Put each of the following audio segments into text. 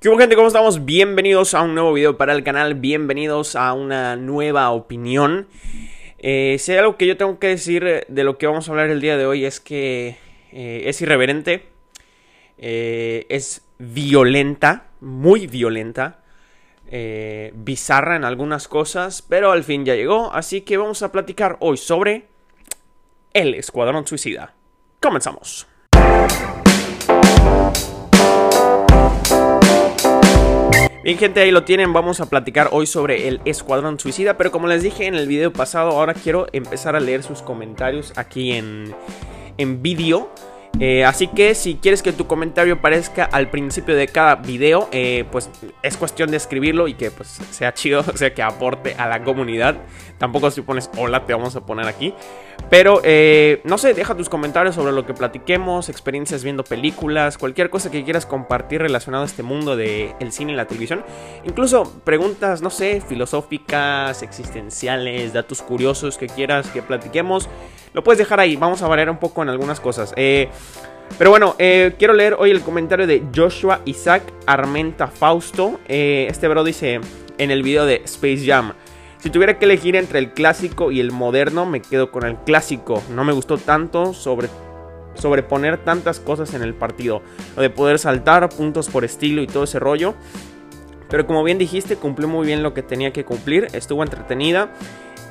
¿Qué hubo gente? ¿Cómo estamos? Bienvenidos a un nuevo video para el canal, bienvenidos a una nueva opinión. Eh, si hay algo que yo tengo que decir de lo que vamos a hablar el día de hoy es que eh, es irreverente, eh, es violenta, muy violenta, eh, bizarra en algunas cosas, pero al fin ya llegó, así que vamos a platicar hoy sobre el Escuadrón Suicida. Comenzamos. Bien gente, ahí lo tienen, vamos a platicar hoy sobre el Escuadrón Suicida, pero como les dije en el video pasado, ahora quiero empezar a leer sus comentarios aquí en, en vídeo. Eh, así que si quieres que tu comentario aparezca al principio de cada video, eh, pues es cuestión de escribirlo y que pues sea chido, o sea que aporte a la comunidad. Tampoco si pones hola te vamos a poner aquí. Pero eh, no sé, deja tus comentarios sobre lo que platiquemos, experiencias viendo películas, cualquier cosa que quieras compartir relacionado a este mundo del el cine y la televisión. Incluso preguntas, no sé, filosóficas, existenciales, datos curiosos que quieras que platiquemos. Lo puedes dejar ahí, vamos a variar un poco en algunas cosas. Eh, pero bueno, eh, quiero leer hoy el comentario de Joshua Isaac Armenta Fausto. Este bro dice en el video de Space Jam. Si tuviera que elegir entre el clásico y el moderno, me quedo con el clásico. No me gustó tanto sobre sobreponer tantas cosas en el partido. Lo de poder saltar, puntos por estilo y todo ese rollo. Pero como bien dijiste, cumplió muy bien lo que tenía que cumplir. Estuvo entretenida.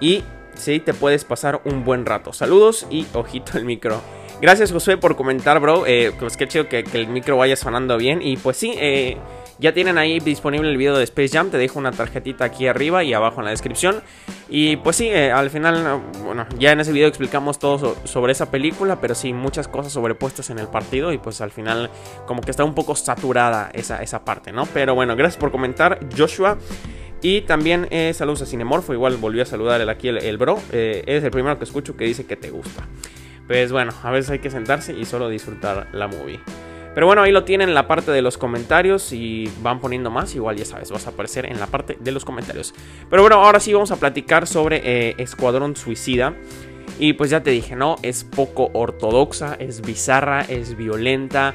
Y sí, te puedes pasar un buen rato. Saludos y ojito el micro. Gracias Josué por comentar, bro. Eh, pues qué chido que, que, el micro vaya sonando bien. Y pues sí, eh, ya tienen ahí disponible el video de Space Jam. Te dejo una tarjetita aquí arriba y abajo en la descripción. Y pues sí, eh, al final, bueno, ya en ese video explicamos todo so sobre esa película. Pero sí, muchas cosas sobrepuestas en el partido. Y pues al final, como que está un poco saturada esa, esa parte, ¿no? Pero bueno, gracias por comentar, Joshua. Y también eh, saludos a Cinemorfo, igual volvió a saludar aquí el, el bro. Eh, es el primero que escucho que dice que te gusta. Pues bueno, a veces hay que sentarse y solo disfrutar la movie. Pero bueno, ahí lo tienen en la parte de los comentarios y van poniendo más, igual ya sabes, vas a aparecer en la parte de los comentarios. Pero bueno, ahora sí vamos a platicar sobre eh, Escuadrón Suicida. Y pues ya te dije, ¿no? Es poco ortodoxa, es bizarra, es violenta.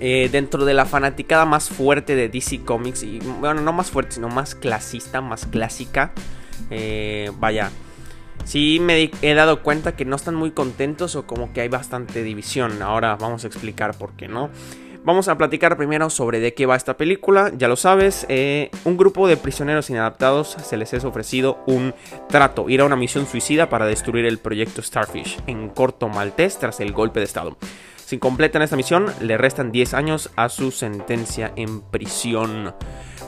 Eh, dentro de la fanaticada más fuerte de DC Comics, y bueno, no más fuerte, sino más clasista, más clásica. Eh, vaya, sí me he dado cuenta que no están muy contentos o como que hay bastante división. Ahora vamos a explicar por qué no. Vamos a platicar primero sobre de qué va esta película. Ya lo sabes, eh, un grupo de prisioneros inadaptados se les es ofrecido un trato, ir a una misión suicida para destruir el proyecto Starfish en corto maltés tras el golpe de estado. Si completan esta misión, le restan 10 años a su sentencia en prisión.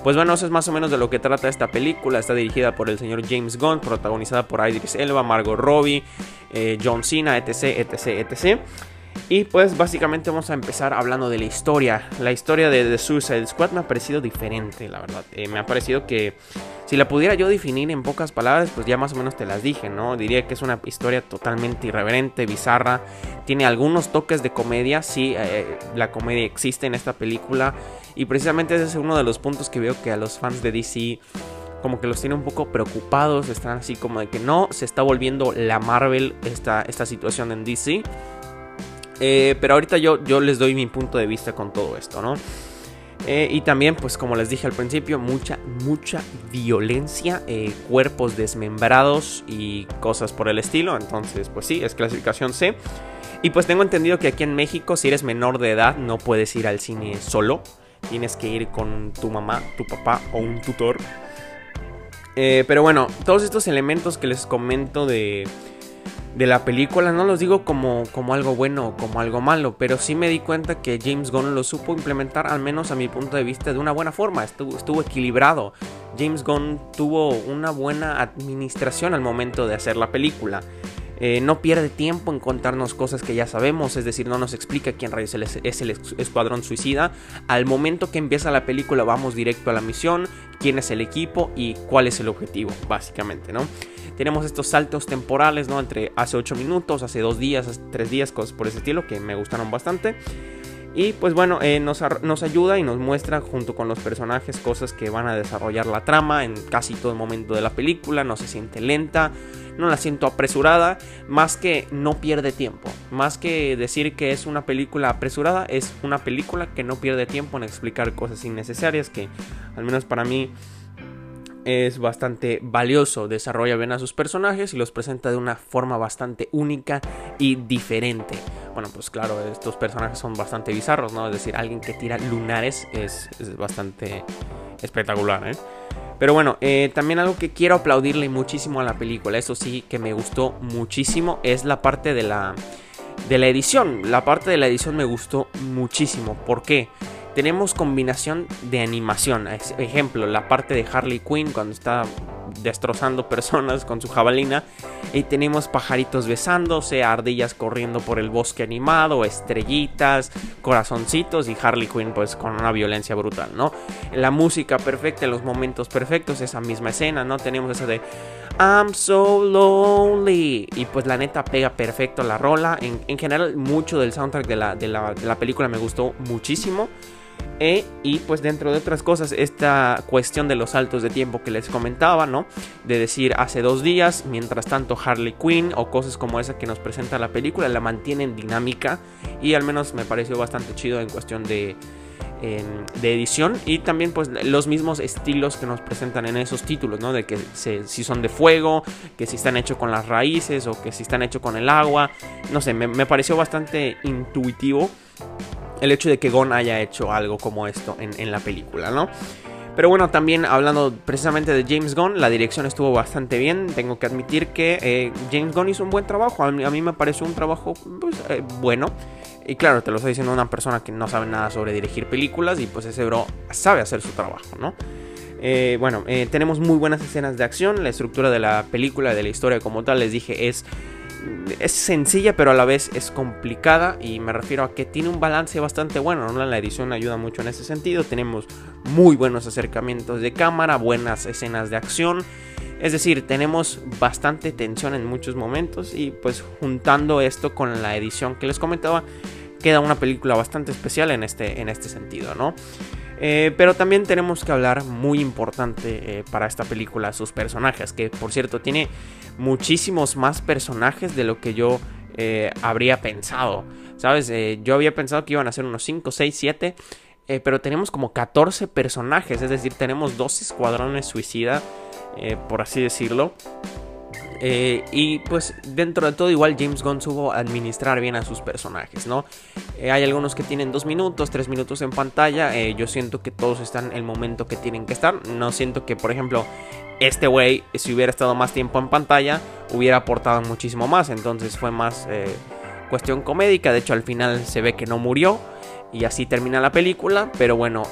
Pues bueno, eso es más o menos de lo que trata esta película. Está dirigida por el señor James Gunn, protagonizada por Idris Elba, Margot Robbie, eh, John Cena, etc, etc, etc. Y pues básicamente vamos a empezar hablando de la historia. La historia de The Suicide Squad me ha parecido diferente, la verdad. Eh, me ha parecido que si la pudiera yo definir en pocas palabras, pues ya más o menos te las dije, ¿no? Diría que es una historia totalmente irreverente, bizarra. Tiene algunos toques de comedia, sí, eh, la comedia existe en esta película. Y precisamente ese es uno de los puntos que veo que a los fans de DC como que los tiene un poco preocupados. Están así como de que no, se está volviendo la Marvel esta, esta situación en DC. Eh, pero ahorita yo, yo les doy mi punto de vista con todo esto, ¿no? Eh, y también, pues como les dije al principio, mucha, mucha violencia, eh, cuerpos desmembrados y cosas por el estilo. Entonces, pues sí, es clasificación C. Y pues tengo entendido que aquí en México, si eres menor de edad, no puedes ir al cine solo. Tienes que ir con tu mamá, tu papá o un tutor. Eh, pero bueno, todos estos elementos que les comento de de la película no los digo como, como algo bueno o como algo malo, pero sí me di cuenta que James Gunn lo supo implementar, al menos a mi punto de vista, de una buena forma, estuvo, estuvo equilibrado. James Gunn tuvo una buena administración al momento de hacer la película. Eh, no pierde tiempo en contarnos cosas que ya sabemos, es decir, no nos explica quién es el escuadrón suicida. Al momento que empieza la película vamos directo a la misión, quién es el equipo y cuál es el objetivo, básicamente, ¿no? Tenemos estos saltos temporales, ¿no? Entre hace 8 minutos, hace 2 días, hace 3 días, cosas por ese estilo que me gustaron bastante. Y pues bueno, eh, nos, nos, ayuda y nos muestra junto con los personajes cosas que van a desarrollar la trama en casi todo momento de la película. No se siente lenta, no la siento apresurada, más que no pierde tiempo. Más que decir que es una película apresurada, es una película que no pierde tiempo en explicar cosas innecesarias que al menos para mí es bastante valioso, desarrolla bien a sus personajes y los presenta de una forma bastante única y diferente. Bueno, pues claro, estos personajes son bastante bizarros, ¿no? Es decir, alguien que tira lunares es, bastante espectacular, ¿eh? Pero bueno, eh, también algo que quiero aplaudirle muchísimo a la película, eso sí que me gustó muchísimo, es la parte de la, de la edición. La parte de la edición me gustó muchísimo. ¿Por qué? Tenemos combinación de animación. Ejemplo, la parte de Harley Quinn cuando está destrozando personas con su jabalina. Y tenemos pajaritos besándose, ardillas corriendo por el bosque animado, estrellitas, corazoncitos y Harley Quinn pues con una violencia brutal, ¿no? La música perfecta, los momentos perfectos, esa misma escena, ¿no? Tenemos esa de I'm so lonely. Y pues la neta pega perfecto la rola. En, general, mucho del soundtrack de la, de la película me gustó muchísimo. E, y pues dentro de otras cosas, esta cuestión de los saltos de tiempo que les comentaba, ¿no? De decir hace dos días, mientras tanto Harley Quinn o cosas como esa que nos presenta la película, la mantienen dinámica y al menos me pareció bastante chido en cuestión de, de edición y también pues los mismos estilos que nos presentan en esos títulos, ¿no? De que si son de fuego, que si están hechos con las raíces o que si están hechos con el agua, no sé, me, me pareció bastante intuitivo el hecho de que Gon haya hecho algo como esto en, la película, ¿no? Pero bueno, también hablando precisamente de James Gunn, la dirección estuvo bastante bien. Tengo que admitir que eh, James Gunn hizo un buen trabajo. A mí, me pareció un trabajo pues, eh, bueno. Y claro, te lo estoy diciendo una persona que no sabe nada sobre dirigir películas y pues ese bro sabe hacer su trabajo, ¿no? Eh, bueno, tenemos muy buenas escenas de acción. La estructura de la película, de la historia como tal, les dije, es es sencilla pero a la vez es complicada y me refiero a que tiene un balance bastante bueno, ¿no? La edición ayuda mucho en ese sentido, tenemos muy buenos acercamientos de cámara, buenas escenas de acción, es decir, tenemos bastante tensión en muchos momentos y pues juntando esto con la edición que les comentaba, queda una película bastante especial en este, en este sentido, ¿no? Eh, pero también tenemos que hablar muy importante eh, para esta película, sus personajes, que por cierto tiene muchísimos más personajes de lo que yo eh, habría pensado. ¿Sabes? yo había pensado que iban a ser unos 5, 6, 7. pero tenemos como 14 personajes, es decir, tenemos dos escuadrones suicida, por así decirlo. Eh, y pues dentro de todo igual James Gunn supo administrar bien a sus personajes, ¿no? Eh, hay algunos que tienen dos minutos, tres minutos en pantalla. Eh, yo siento que todos están en el momento que tienen que estar. No siento que, por ejemplo, este güey, si hubiera estado más tiempo en pantalla, hubiera aportado muchísimo más. Entonces fue más cuestión comédica. De hecho, al final se ve que no murió. Y así termina la película. Pero bueno,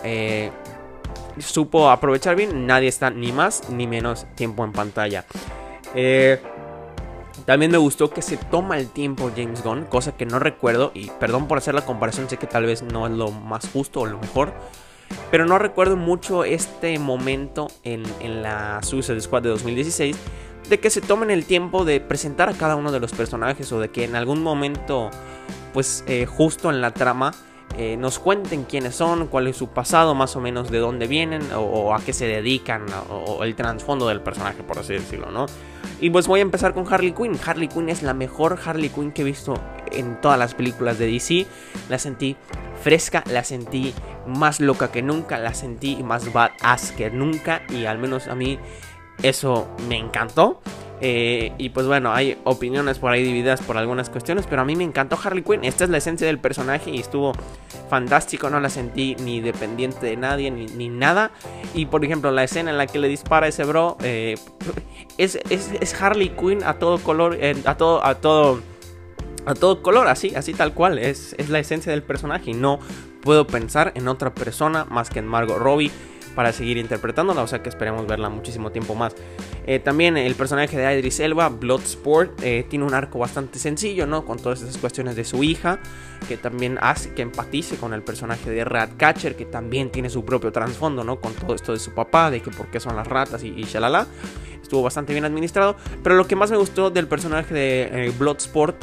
supo aprovechar bien. Nadie está ni más ni menos tiempo en pantalla. Eh, también me gustó que se toma el tiempo James Gunn, cosa que no recuerdo, y perdón por hacer la comparación, sé que tal vez no es lo más justo o lo mejor, pero no recuerdo mucho este momento en, la Suicide Squad de 2016, de que se tomen el tiempo de presentar a cada uno de los personajes o de que en algún momento, pues eh, justo en la trama, eh, nos cuenten quiénes son, cuál es su pasado, más o menos de dónde vienen o, a qué se dedican o, el trasfondo del personaje, por así decirlo, ¿no? Y pues voy a empezar con Harley Quinn. Harley Quinn es la mejor Harley Quinn que he visto en todas las películas de DC. La sentí fresca, la sentí más loca que nunca, la sentí más badass que nunca y al menos a mí eso me encantó. Eh, y pues bueno, hay opiniones por ahí divididas por algunas cuestiones, pero a mí me encantó Harley Quinn. Esta es la esencia del personaje y estuvo fantástico, no la sentí ni dependiente de nadie ni, nada. Y por ejemplo, la escena en la que le dispara ese bro eh, es, Harley Quinn a todo color, a todo, a todo, a todo color, así, así tal cual. Es, es la esencia del personaje y no puedo pensar en otra persona más que en Margot Robbie para seguir interpretándola, o sea que esperemos verla muchísimo tiempo más. Eh, también el personaje de Idris Elba, Bloodsport, eh, tiene un arco bastante sencillo, ¿no? Con todas esas cuestiones de su hija, que también hace que empatice con el personaje de Ratcatcher, que también tiene su propio trasfondo, ¿no? Con todo esto de su papá, de que por qué son las ratas y, y shalala. Estuvo bastante bien administrado, pero lo que más me gustó del personaje de eh, Bloodsport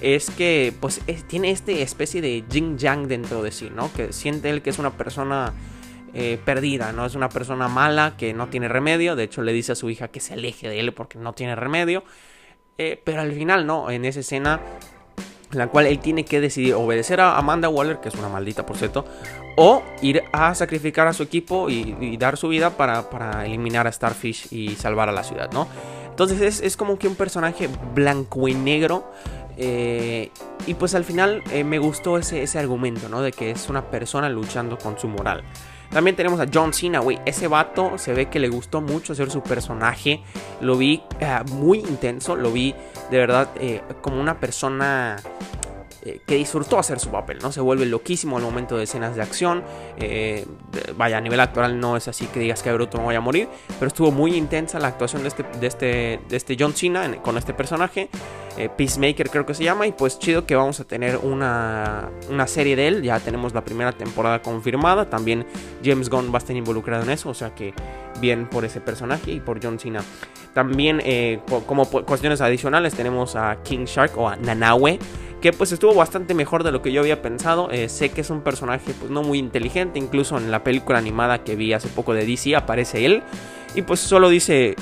es que pues tiene este especie de yin yang dentro de sí, ¿no? Que siente él que es una persona eh, perdida, ¿no? Es una persona mala que no tiene remedio, de hecho le dice a su hija que se aleje de él porque no tiene remedio, eh, pero al final, ¿no? En esa escena en la cual él tiene que decidir obedecer a Amanda Waller, que es una maldita por cierto, o ir a sacrificar a su equipo y, dar su vida para, para, eliminar a Starfish y salvar a la ciudad, ¿no? Entonces es, es como que un personaje blanco y negro. Eh, y pues al final me gustó ese, ese argumento, ¿no? De que es una persona luchando con su moral. También tenemos a John Cena, güey. Ese vato se ve que le gustó mucho hacer su personaje. Lo vi eh, muy intenso. Lo vi de verdad como una persona eh, que disfrutó hacer su papel, ¿no? Se vuelve loquísimo al momento de escenas de acción. Eh, vaya, a nivel actoral no es así que digas que Bruto no vaya a morir, pero estuvo muy intensa la actuación de este, de este, de este John Cena con este personaje. Eh, Peacemaker creo que se llama, y pues chido que vamos a tener una, una serie de él. Ya tenemos la primera temporada confirmada. También James Gunn va a estar involucrado en eso, o sea que bien por ese personaje y por John Cena. También como cuestiones adicionales tenemos a King Shark o a Nanawe que pues estuvo bastante mejor de lo que yo había pensado. Eh, sé que es un personaje pues no muy inteligente, incluso en la película animada que vi hace poco de DC aparece él y pues solo dice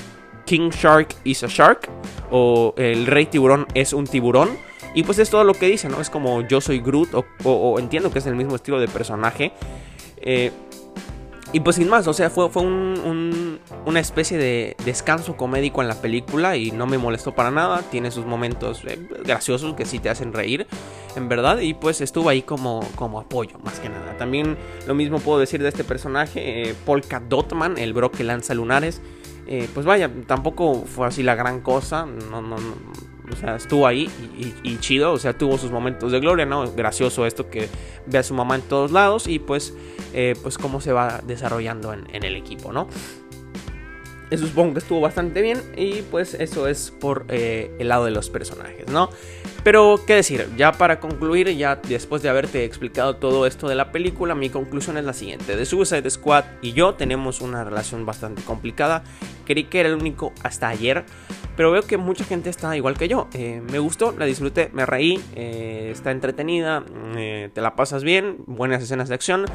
King Shark is a shark o el rey tiburón es un tiburón. Y pues es todo lo que dice, ¿no? Es como yo soy Groot o, entiendo que es el mismo estilo de personaje. Eh, y pues sin más, o sea, fue, fue una especie de descanso comédico en la película y no me molestó para nada. Tiene sus momentos eh, graciosos que sí te hacen reír, en verdad. Y pues estuvo ahí como, como apoyo, más que nada. También lo mismo puedo decir de este personaje, eh, Polka Dotman, el bro que lanza lunares. Eh, pues vaya, tampoco fue así la gran cosa. No, no, no o sea, estuvo ahí y, chido, o sea, tuvo sus momentos de gloria, ¿no? Gracioso esto que ve a su mamá en todos lados y pues, eh, pues cómo se va desarrollando en, el equipo, ¿no? Eso supongo que estuvo bastante bien y pues eso es por eh, el lado de los personajes, ¿no? Pero, ¿qué decir? Ya para concluir, ya después de haberte explicado todo esto de la película, mi conclusión es la siguiente. The Suicide Squad y yo tenemos una relación bastante complicada. Creí que era el único hasta ayer, pero veo que mucha gente está igual que yo. Eh, me gustó, la disfruté, me reí, eh, está entretenida, te la pasas bien, buenas escenas de acción.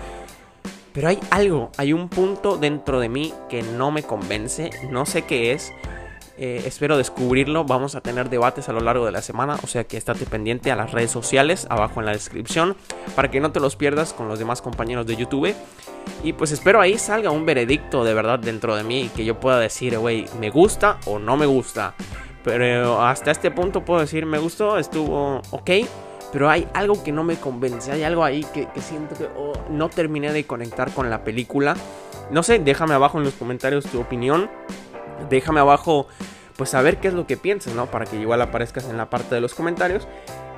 Pero hay algo, hay un punto dentro de mí que no me convence, no sé qué es. Eh, espero descubrirlo. Vamos a tener debates a lo largo de la semana. O sea que estate pendiente a las redes sociales abajo en la descripción para que no te los pierdas con los demás compañeros de YouTube. Y pues espero ahí salga un veredicto de verdad dentro de mí y que yo pueda decir, güey, me gusta o no me gusta. Pero hasta este punto puedo decir, me gustó, estuvo ok. Pero hay algo que no me convence, hay algo ahí que, siento que oh, no terminé de conectar con la película. No sé, déjame abajo en los comentarios tu opinión déjame abajo pues saber qué es lo que piensas, ¿no? Para que igual aparezcas en la parte de los comentarios.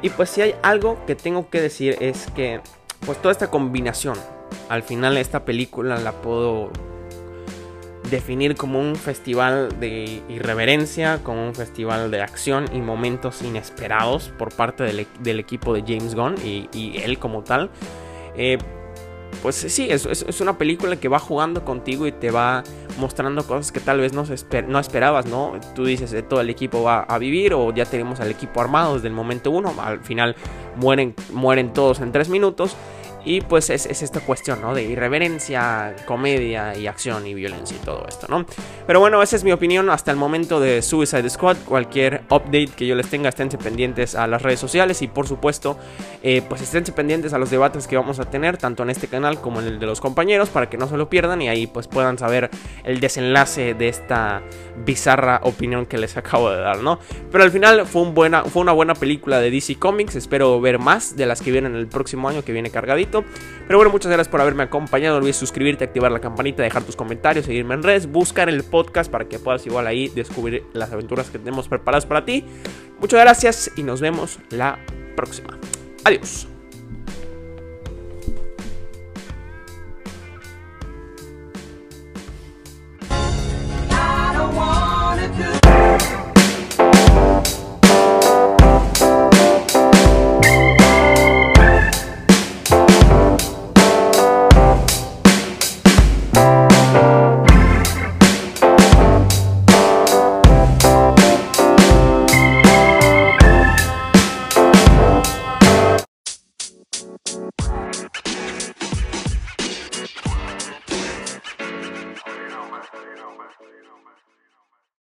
Y pues si hay algo que tengo que decir es que pues toda esta combinación, al final esta película la puedo definir como un festival de irreverencia, como un festival de acción y momentos inesperados por parte del, equipo de James Gunn y, él como tal. Eh, pues sí, es, una película que va jugando contigo y te va mostrando cosas que tal vez no, no esperabas, ¿no? Tú dices, eh, todo el equipo va a vivir o ya tenemos al equipo armado desde el momento uno, al final mueren, mueren todos en tres minutos y pues es, esta cuestión, ¿no? De irreverencia, comedia y acción y violencia y todo esto, ¿no? Pero bueno, esa es mi opinión hasta el momento de Suicide Squad. Cualquier update que yo les tenga, esténse pendientes a las redes sociales y por supuesto, eh, pues esténse pendientes a los debates que vamos a tener, tanto en este canal como en el de los compañeros, para que no se lo pierdan y ahí pues puedan saber el desenlace de esta bizarra opinión que les acabo de dar, ¿no? Pero al final fue, fue una buena película de DC Comics, espero ver más de las que vienen el próximo año que viene cargadito. Pero bueno, muchas gracias por haberme acompañado. No olvides suscribirte, activar la campanita, dejar tus comentarios, seguirme en redes, buscar el podcast para que puedas igual ahí descubrir las aventuras que tenemos preparadas para ti. Muchas gracias y nos vemos la próxima. Adiós.